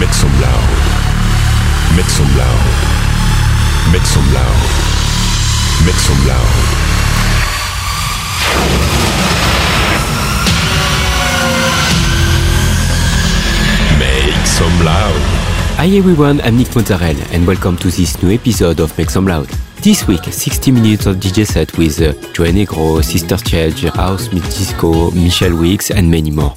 Make some loud. Make some loud. Make some loud. Make some loud. Make some loud. Hi everyone, I'm Nick Mozzarell and welcome to this new episode of Make Some Loud. This week, 60 minutes of DJ set with uh, Joe Negro, Sister Change, House Disco, Michelle Weeks, and many more.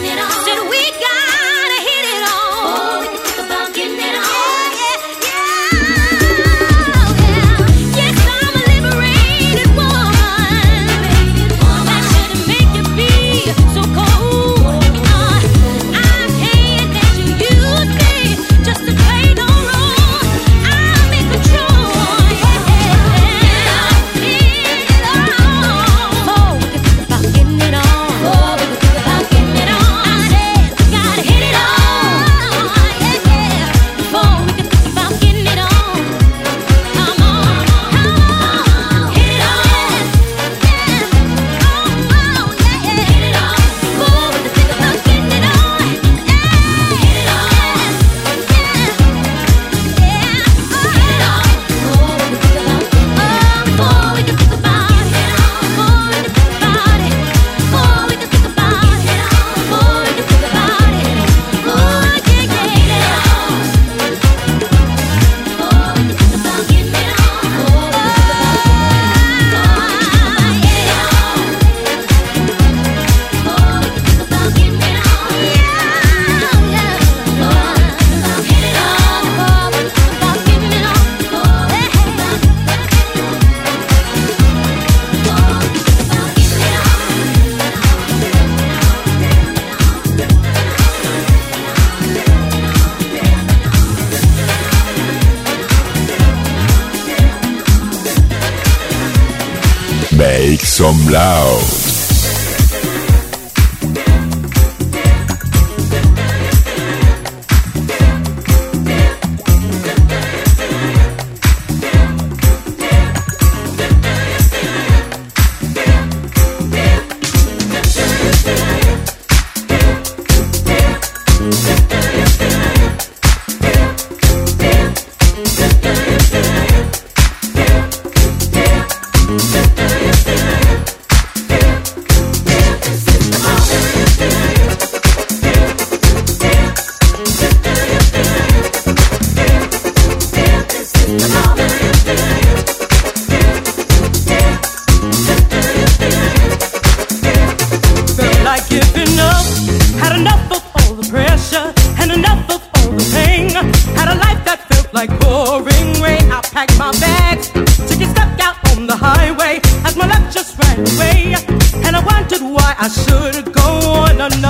bags till you stepped out on the highway as my luck just ran away. And I wondered why I should go on.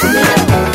Yeah.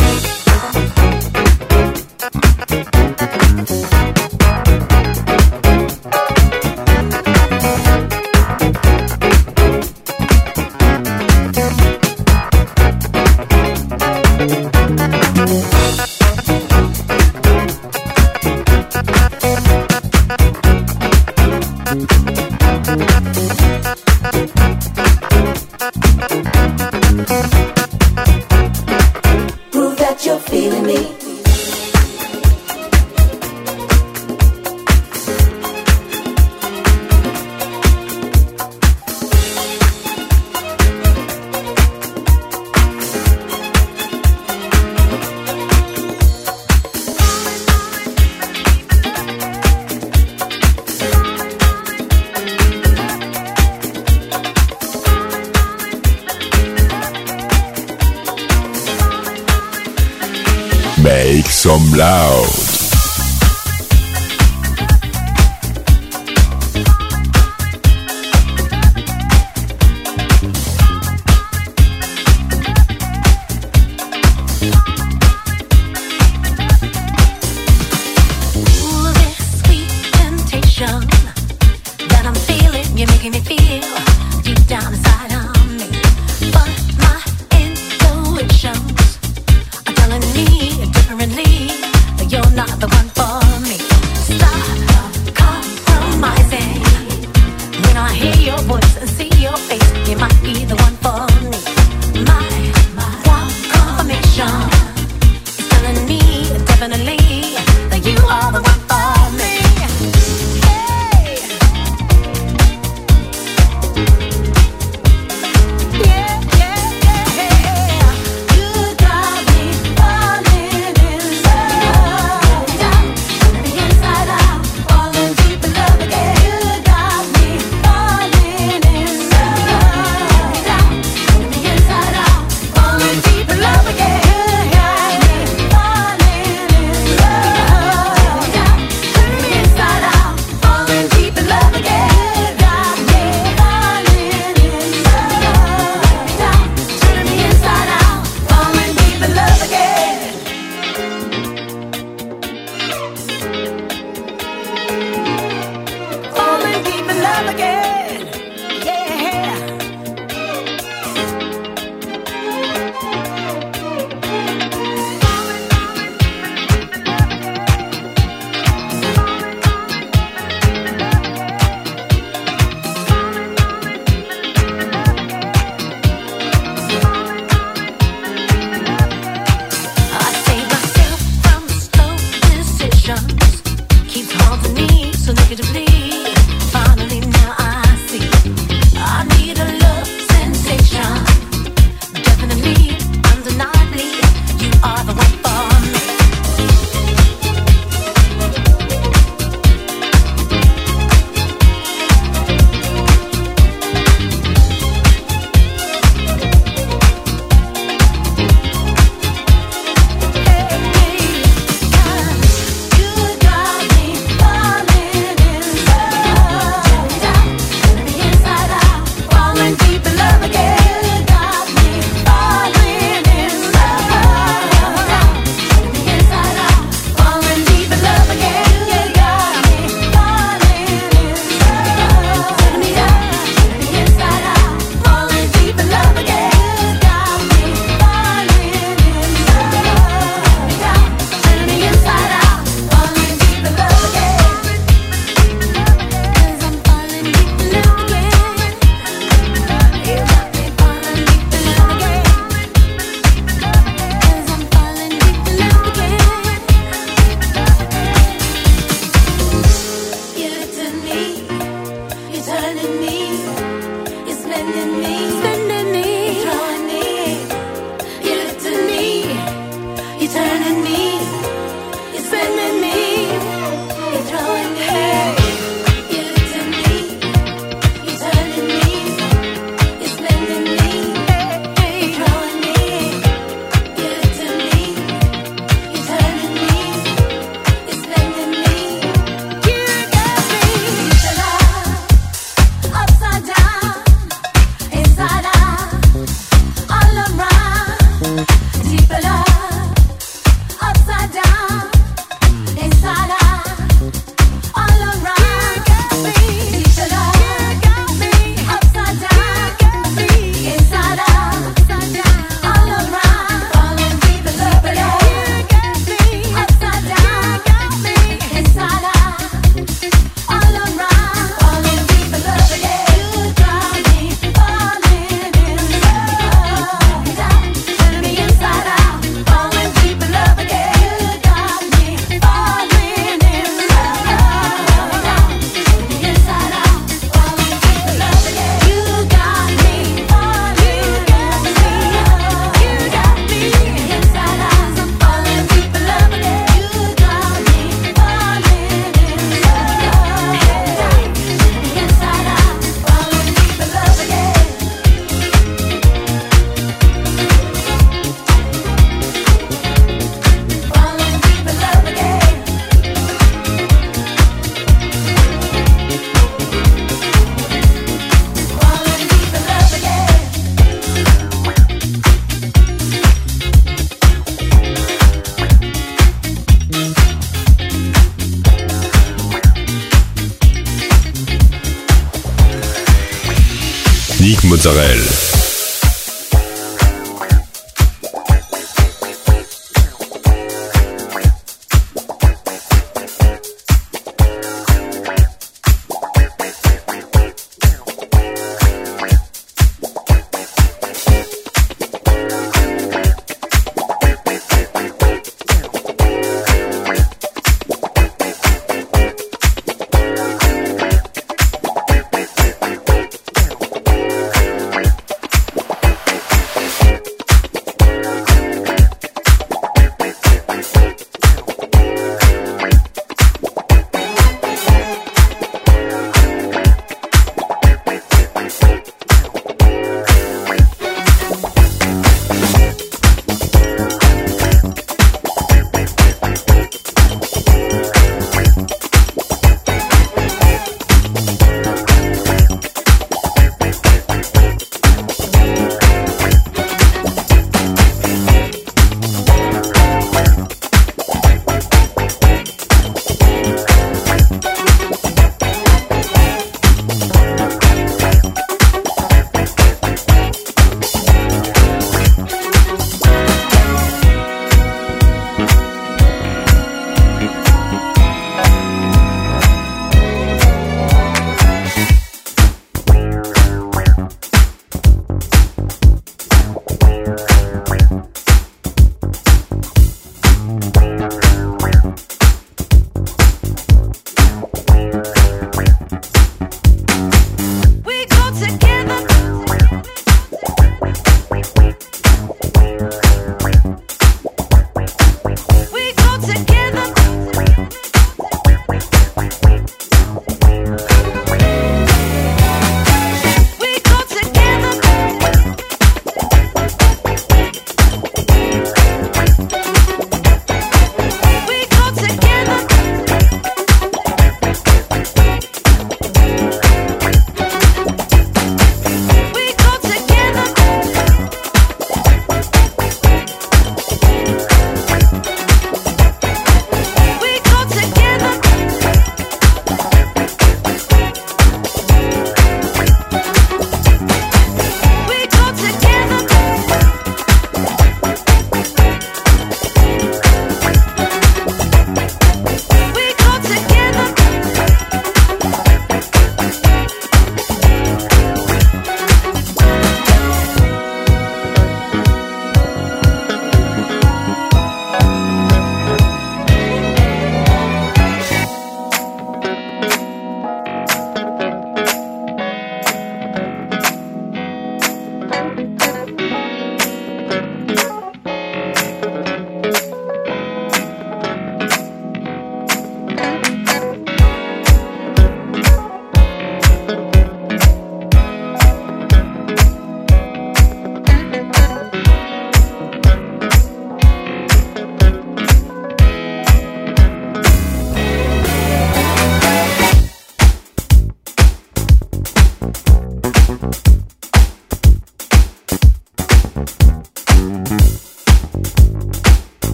Israel.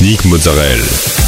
Nick Mozzarella.